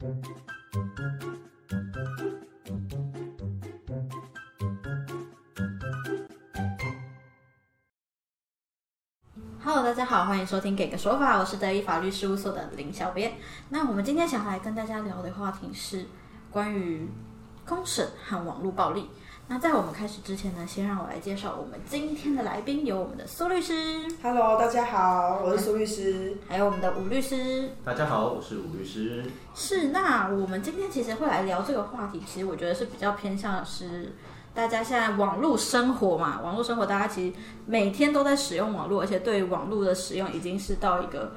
Hello，大家好，欢迎收听《给个说法》，我是德意法律事务所的林小编。那我们今天想来跟大家聊的话题是关于公审和网络暴力。那在我们开始之前呢，先让我来介绍我们今天的来宾，有我们的苏律师，Hello，大家好，我是苏律师。还有我们的吴律师。大家好，我是吴律师。是，那我们今天其实会来聊这个话题，其实我觉得是比较偏向是大家现在网络生活嘛，网络生活大家其实每天都在使用网络，而且对网络的使用已经是到一个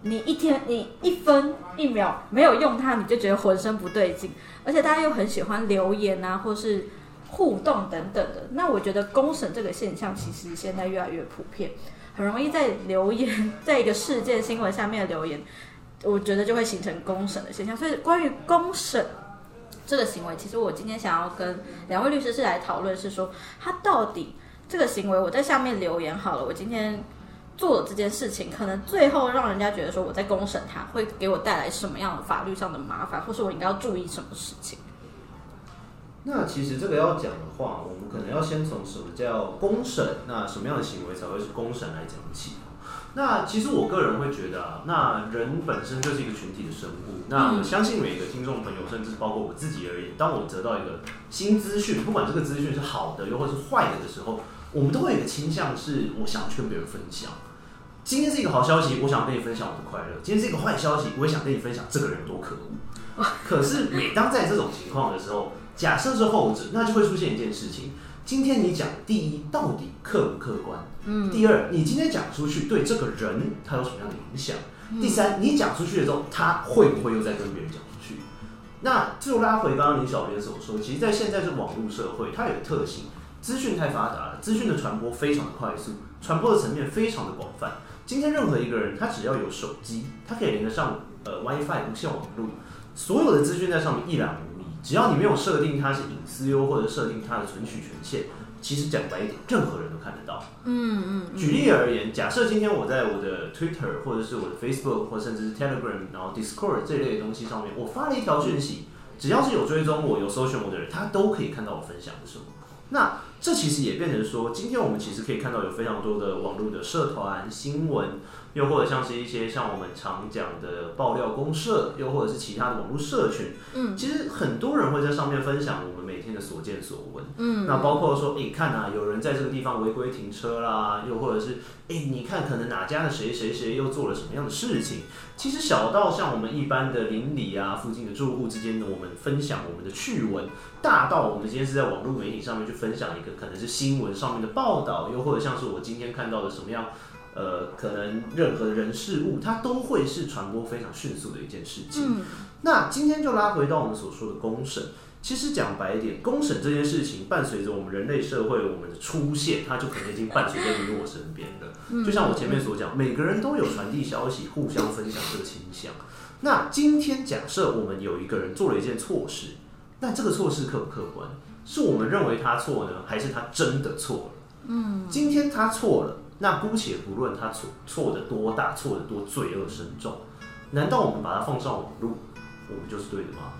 你一天你一分一秒没有用它，你就觉得浑身不对劲，而且大家又很喜欢留言啊，或是互动等等的。那我觉得公审这个现象其实现在越来越普遍，很容易在留言，在一个事件新闻下面留言。我觉得就会形成公审的现象。所以关于公审这个行为，其实我今天想要跟两位律师是来讨论，是说他到底这个行为，我在下面留言好了，我今天做了这件事情，可能最后让人家觉得说我在公审他，会给我带来什么样的法律上的麻烦，或是我应该要注意什么事情？那其实这个要讲的话，我们可能要先从什么叫公审，那什么样的行为才会是公审来讲起。那其实我个人会觉得啊，那人本身就是一个群体的生物。那我相信每个听众朋友，甚至包括我自己而言，当我得到一个新资讯，不管这个资讯是好的又或是坏的的时候，我们都会有一个倾向是，我想去跟别人分享。今天是一个好消息，我想跟你分享我的快乐；今天是一个坏消息，我也想跟你分享这个人多可恶。可是每当在这种情况的时候，假设是后者，那就会出现一件事情：今天你讲第一到底客不客观？嗯，第二，你今天讲出去对这个人他有什么样的影响？第三，你讲出去的时候，他会不会又再跟别人讲出去？那就拉回刚刚林小编所说，其实，在现在这网络社会，它有个特性，资讯太发达了，资讯的传播非常的快速，传播的层面非常的广泛。今天任何一个人，他只要有手机，他可以连得上呃 WiFi 无线网络，所有的资讯在上面一览无遗。只要你没有设定它是隐私优，或者设定它的存取权限，其实讲白一点，任何人都看得到。嗯嗯嗯，举例而言，假设今天我在我的 Twitter 或者是我的 Facebook 或甚至是 Telegram，然后 Discord 这类的东西上面，我发了一条讯息，只要是有追踪我、有搜寻我的人，他都可以看到我分享的什么。那这其实也变成说，今天我们其实可以看到有非常多的网络的社团、新闻，又或者像是一些像我们常讲的爆料公社，又或者是其他的网络社群，嗯，其实很多人会在上面分享我们每天的所见所闻。嗯，那包括说，诶，看啊，有人在这个地方违规停车啦，又或者是，诶，你看可能哪家的谁谁谁又做了什么样的事情。其实小到像我们一般的邻里啊、附近的住户之间的我们分享我们的趣闻，大到我们今天是在网络媒体上面去分享一个可能是新闻上面的报道，又或者像是我今天看到的什么样，呃，可能任何的人事物，它都会是传播非常迅速的一件事情。嗯那今天就拉回到我们所说的公审。其实讲白一点，公审这件事情伴随着我们人类社会我们的出现，它就可能已经伴随在你我身边了。就像我前面所讲，每个人都有传递消息、互相分享这个倾向。那今天假设我们有一个人做了一件错事，那这个错事客不客观？是我们认为他错呢，还是他真的错了？嗯，今天他错了，那姑且不论他错错的多大，错的多罪恶深重，难道我们把它放上网络，我们就是对的吗？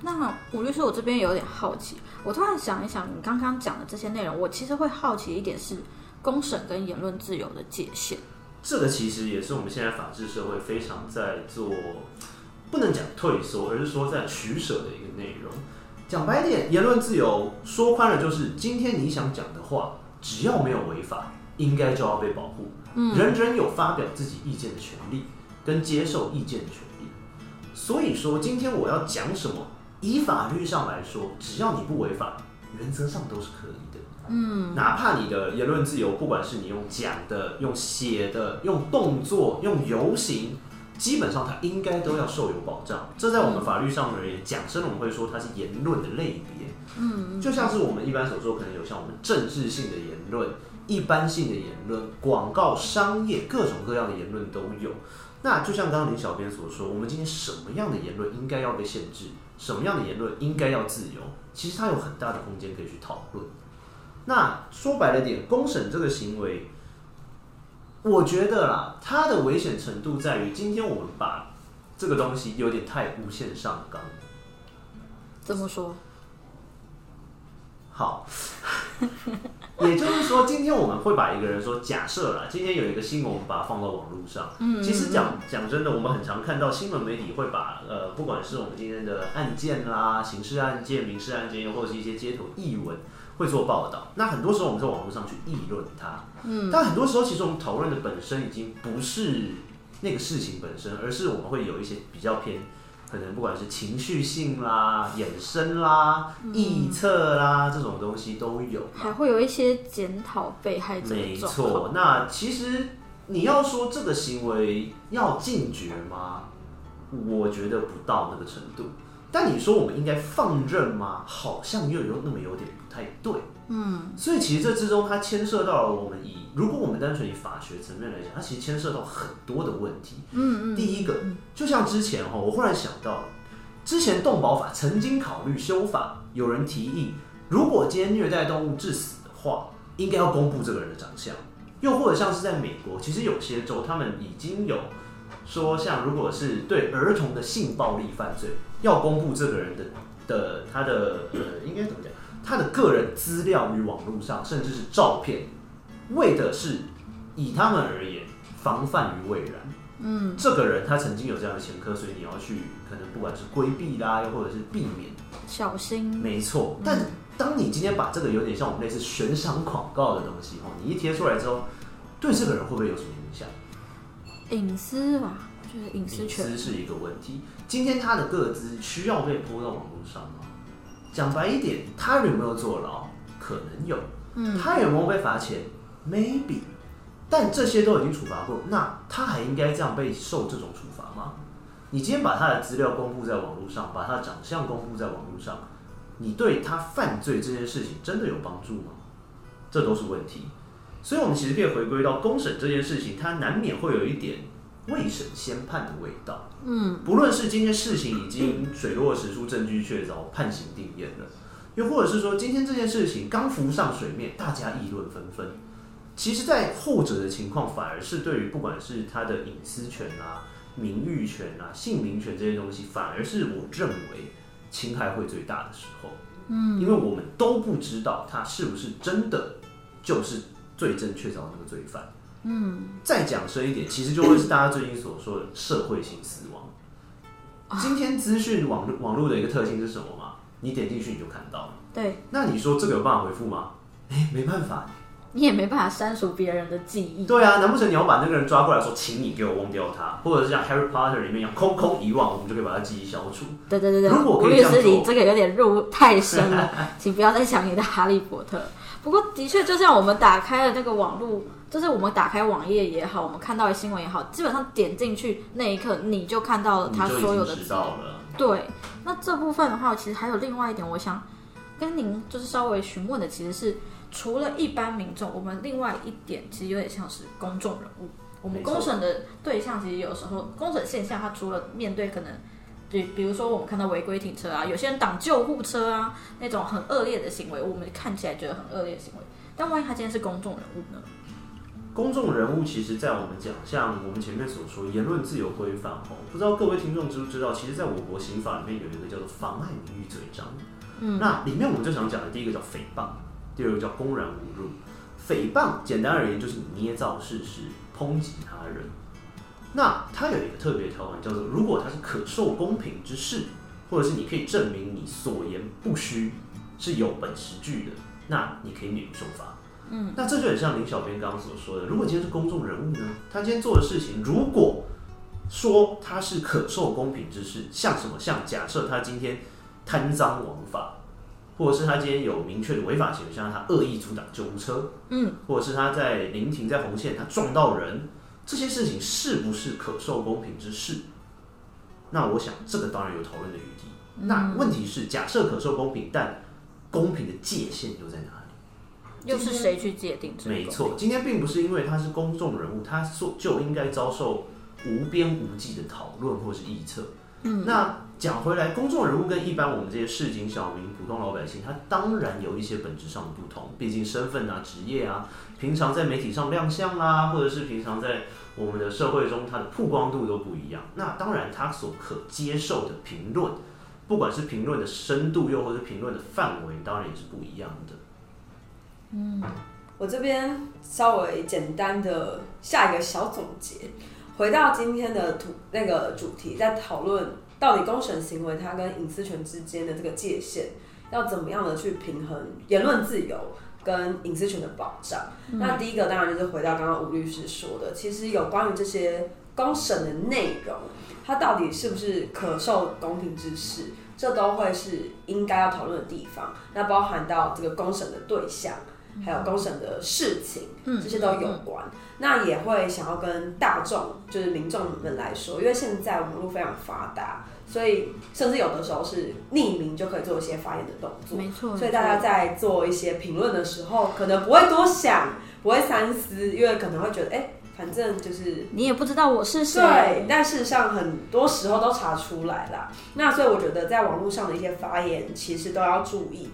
那吴律师，我这边有点好奇，我突然想一想，你刚刚讲的这些内容，我其实会好奇一点是公审跟言论自由的界限。这个其实也是我们现在法治社会非常在做，不能讲退缩，而是说在取舍的一个内容。讲白点，言论自由说宽了就是，今天你想讲的话，只要没有违法，应该就要被保护。嗯人人有发表自己意见的权利，跟接受意见的权利。所以说，今天我要讲什么，以法律上来说，只要你不违法，原则上都是可以的。嗯哪怕你的言论自由，不管是你用讲的、用写的、用动作、用游行，基本上它应该都要受有保障。这在我们法律上而言，讲真的我们会说它是言论的类别。嗯就像是我们一般所说，可能有像我们政治性的言论、一般性的言论、广告、商业各种各样的言论都有。那就像刚刚林小编所说，我们今天什么样的言论应该要被限制，什么样的言论应该要自由，其实它有很大的空间可以去讨论。那说白了点，公审这个行为，我觉得啦，它的危险程度在于，今天我们把这个东西有点太无限上纲。怎么说？好，也就是说，今天我们会把一个人说，假设啦，今天有一个新闻，我们把它放到网络上。嗯，其实讲讲真的，我们很常看到新闻媒体会把呃，不管是我们今天的案件啦、刑事案件、民事案件，又或者是一些街头译文，会做报道。那很多时候我们在网络上去议论它，嗯，但很多时候其实我们讨论的本身已经不是那个事情本身，而是我们会有一些比较偏。可能不管是情绪性啦、衍生啦、臆测啦这种东西都有，还会有一些检讨被害者。没错，那其实你要说这个行为要禁绝吗？我觉得不到那个程度。但你说我们应该放任吗？好像又有那么有点不太对。嗯，所以其实这之中它牵涉到了我们以，如果我们单纯以法学层面来讲，它其实牵涉到很多的问题。嗯嗯。第一个，就像之前哈，我忽然想到，之前动保法曾经考虑修法，有人提议，如果今天虐待动物致死的话，应该要公布这个人的长相。又或者像是在美国，其实有些州他们已经有说，像如果是对儿童的性暴力犯罪，要公布这个人的的他的呃，应该怎么讲？他的个人资料与网络上，甚至是照片，为的是以他们而言防范于未然。嗯，这个人他曾经有这样的前科，所以你要去可能不管是规避啦，又或者是避免，小心。没错，但当你今天把这个有点像我们类似悬赏广告的东西哦，你一贴出来之后，对这个人会不会有什么？隐私吧，就是隐私权是一个问题。今天他的个资需要被泼到网络上吗？讲白一点，他有没有坐牢？可能有。嗯，他有没有被罚钱？Maybe。但这些都已经处罚过，那他还应该这样被受这种处罚吗？你今天把他的资料公布在网络上，把他的长相公布在网络上，你对他犯罪这件事情真的有帮助吗？这都是问题。所以，我们其实可以回归到公审这件事情，它难免会有一点。未审先判的味道，嗯，不论是今天事情已经水落石出、证据确凿、判刑定验了，又或者是说今天这件事情刚浮上水面，大家议论纷纷，其实，在后者的情况，反而是对于不管是他的隐私权啊、名誉权啊、姓名权这些东西，反而是我认为侵害会最大的时候，嗯，因为我们都不知道他是不是真的就是罪证确凿的那个罪犯。嗯，再讲深一点，其实就会是大家最近所说的社会性死亡。今天资讯网网络的一个特性是什么吗？你点进去你就看到了。对。那你说这个有办法回复吗？哎，没办法。你也没办法删除别人的记忆。对啊，难不成你要把那个人抓过来说，请你给我忘掉他，或者是像 Harry Potter 里面一样空空遗忘，我们就可以把他记忆消除？对对对对。如果可以这样做，这个有点入太深了，请不要再想你的哈利波特。不过的确，就像我们打开了那个网络。就是我们打开网页也好，我们看到的新闻也好，基本上点进去那一刻，你就看到了他所有的资料。对，那这部分的话，其实还有另外一点，我想跟您就是稍微询问的，其实是除了一般民众，我们另外一点其实有点像是公众人物。我们公审的对象，其实有时候公审现象，它除了面对可能，比比如说我们看到违规停车啊，有些人挡救护车啊，那种很恶劣的行为，我们看起来觉得很恶劣的行为，但万一他今天是公众人物呢？公众人物其实，在我们讲，像我们前面所说，言论自由规范哦，不知道各位听众知不知道，其实，在我国刑法里面有一个叫做妨碍名誉罪章。嗯，那里面我们就想讲的第一个叫诽谤，第二个叫公然侮辱。诽谤简单而言就是你捏造事实，抨击他人。那它有一个特别条款，叫做如果它是可受公平之事，或者是你可以证明你所言不虚，是有本实据的，那你可以免于受罚。嗯，那这就很像林小编刚刚所说的，如果今天是公众人物呢，他今天做的事情，如果说他是可受公平之事，像什么？像假设他今天贪赃枉法，或者是他今天有明确的违法行为，像他恶意阻挡救护车，嗯，或者是他在临停在红线，他撞到人，这些事情是不是可受公平之事？那我想这个当然有讨论的余地。那问题是，假设可受公平，但公平的界限又在哪里？又是谁去界定？没错，今天并不是因为他是公众人物，他说就应该遭受无边无际的讨论或是臆测。嗯，那讲回来，公众人物跟一般我们这些市井小民、普通老百姓，他当然有一些本质上的不同，毕竟身份啊、职业啊，平常在媒体上亮相啊，或者是平常在我们的社会中，他的曝光度都不一样。那当然，他所可接受的评论，不管是评论的深度，又或者评论的范围，当然也是不一样的。嗯，我这边稍微简单的下一个小总结，回到今天的图那个主题，在讨论到底公审行为它跟隐私权之间的这个界限，要怎么样的去平衡言论自由跟隐私权的保障。那第一个当然就是回到刚刚吴律师说的，其实有关于这些公审的内容，它到底是不是可受公平之事，这都会是应该要讨论的地方。那包含到这个公审的对象。还有公审的事情，这些都有关。那也会想要跟大众，就是民众们来说，因为现在网络非常发达，所以甚至有的时候是匿名就可以做一些发言的动作。没错。所以大家在做一些评论的时候，可能不会多想，不会三思，因为可能会觉得，哎，反正就是你也不知道我是谁。对。但事实上，很多时候都查出来了。那所以我觉得，在网络上的一些发言，其实都要注意，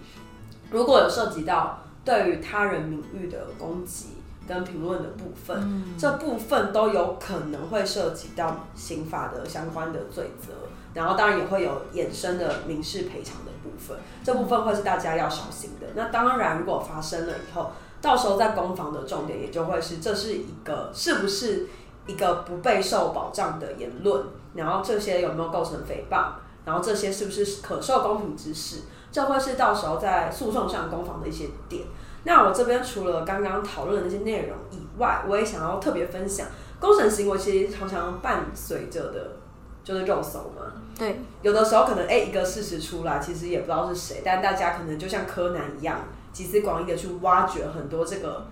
如果有涉及到。对于他人名誉的攻击跟评论的部分，这部分都有可能会涉及到刑法的相关的罪责，然后当然也会有衍生的民事赔偿的部分，这部分会是大家要小心的。那当然，如果发生了以后，到时候在攻防的重点也就会是这是一个是不是一个不备受保障的言论，然后这些有没有构成诽谤，然后这些是不是可受公平之事。这会是到时候在诉讼上攻防的一些点。那我这边除了刚刚讨论的那些内容以外，我也想要特别分享，公审行为其实常常伴随着的，就是肉搜嘛。对，有的时候可能哎一个事实出来，其实也不知道是谁，但大家可能就像柯南一样，集思广益的去挖掘很多这个。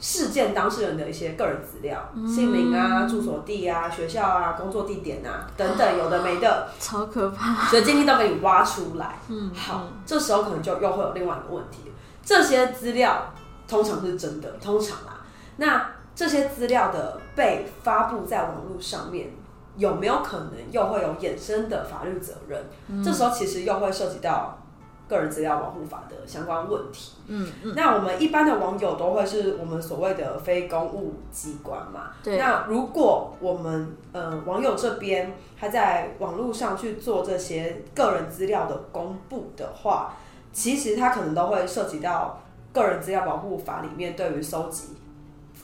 事件当事人的一些个人资料，姓名啊、住所地啊、学校啊、工作地点啊等等，有的没的，超可怕。所以今天都给你挖出来。嗯，好，这时候可能就又会有另外一个问题：这些资料通常是真的，通常啊，那这些资料的被发布在网络上面，有没有可能又会有衍生的法律责任？这时候其实又会涉及到。个人资料保护法的相关问题，嗯嗯，那我们一般的网友都会是我们所谓的非公务机关嘛，对。那如果我们呃网友这边他在网络上去做这些个人资料的公布的话，其实他可能都会涉及到个人资料保护法里面对于收集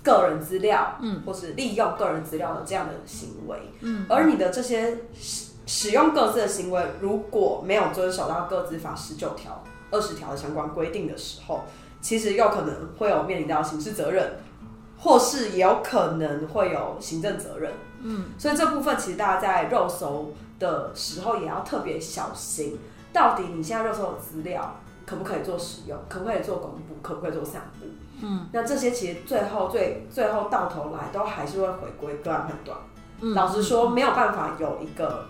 个人资料，嗯，或是利用个人资料的这样的行为，嗯，而你的这些。使用各自的行为，如果没有遵守到各自法十九条、二十条的相关规定的时候，其实有可能会有面临到刑事责任，或是也有可能会有行政责任。嗯，所以这部分其实大家在肉搜的时候也要特别小心，到底你现在肉搜的资料可不可以做使用，可不可以做公布，可不可以做散布？嗯，那这些其实最后最最后到头来都还是会回归个案判断。老实说，没有办法有一个。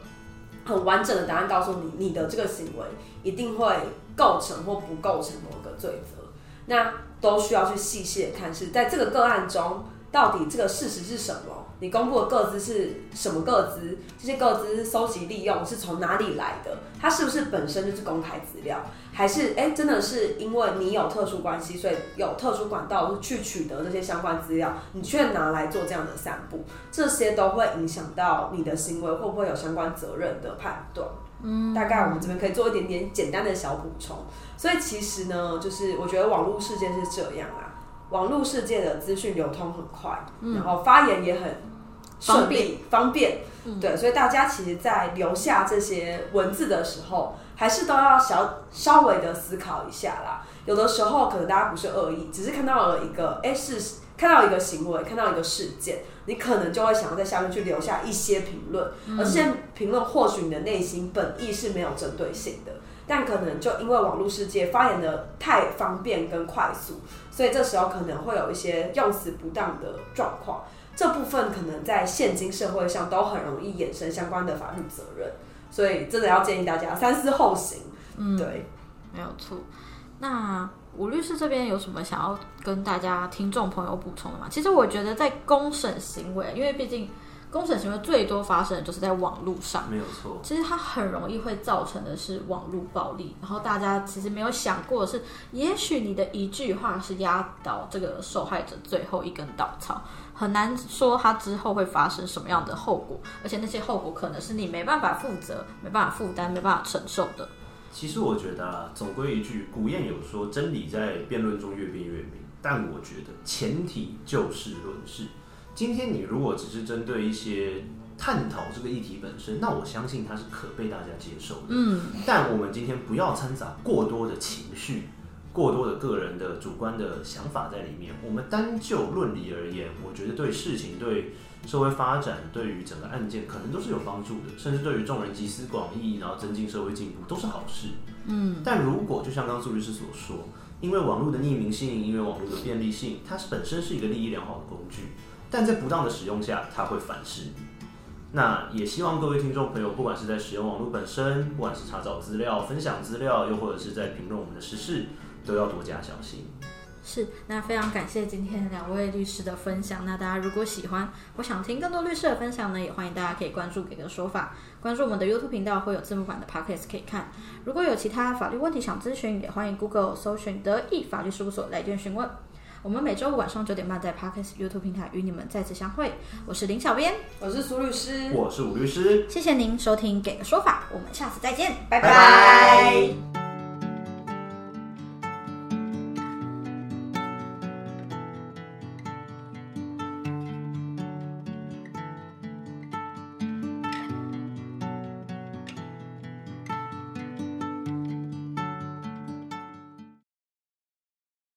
很完整的答案告诉你，你的这个行为一定会构成或不构成某个罪责，那都需要去细细的看，是在这个个案中，到底这个事实是什么？你公布的个资是什么个资？这些个资收集利用是从哪里来的？它是不是本身就是公开资料？还是哎，真的是因为你有特殊关系，所以有特殊管道去取得这些相关资料，你却拿来做这样的散布，这些都会影响到你的行为会不会有相关责任的判断。嗯，大概我们这边可以做一点点简单的小补充。所以其实呢，就是我觉得网络世界是这样啊，网络世界的资讯流通很快，然后发言也很。顺利方便，对，所以大家其实，在留下这些文字的时候，还是都要小稍微的思考一下啦。有的时候，可能大家不是恶意，只是看到了一个，哎，是看到一个行为，看到一个事件，你可能就会想要在下面去留下一些评论，而这些评论或许你的内心本意是没有针对性的，但可能就因为网络世界发言的太方便跟快速，所以这时候可能会有一些用词不当的状况。这部分可能在现今社会上都很容易衍生相关的法律责任，所以真的要建议大家三思后行。嗯，对，没有错。那吴律师这边有什么想要跟大家听众朋友补充的吗？其实我觉得在公审行为，因为毕竟公审行为最多发生的就是在网络上。没有错。其实它很容易会造成的是网络暴力，然后大家其实没有想过的是，也许你的一句话是压倒这个受害者最后一根稻草，很难说他之后会发生什么样的后果，而且那些后果可能是你没办法负责、没办法负担、没办法承受的。其实我觉得啊，总归一句，古谚有说，真理在辩论中越辩越明。但我觉得前提就事论事。今天你如果只是针对一些探讨这个议题本身，那我相信它是可被大家接受的。嗯，但我们今天不要掺杂过多的情绪、过多的个人的主观的想法在里面。我们单就论理而言，我觉得对事情、对社会发展、对于整个案件，可能都是有帮助的，甚至对于众人集思广益，然后增进社会进步，都是好事。嗯，但如果就像刚刚苏律师所说，因为网络的匿名性，因为网络的便利性，它本身是一个利益良好的工具，但在不当的使用下，它会反噬你。那也希望各位听众朋友，不管是在使用网络本身，不管是查找资料、分享资料，又或者是在评论我们的时事，都要多加小心。是，那非常感谢今天两位律师的分享。那大家如果喜欢，我想听更多律师的分享呢，也欢迎大家可以关注“给个说法”，关注我们的 YouTube 频道，会有字幕版的 Podcast 可以看。如果有其他法律问题想咨询，也欢迎 Google 搜寻德意法律事务所来电询问。我们每周五晚上九点半在 Podcast YouTube 平台与你们再次相会。我是林小编，我是苏律师，我是吴律师，谢谢您收听“给个说法”，我们下次再见，拜拜。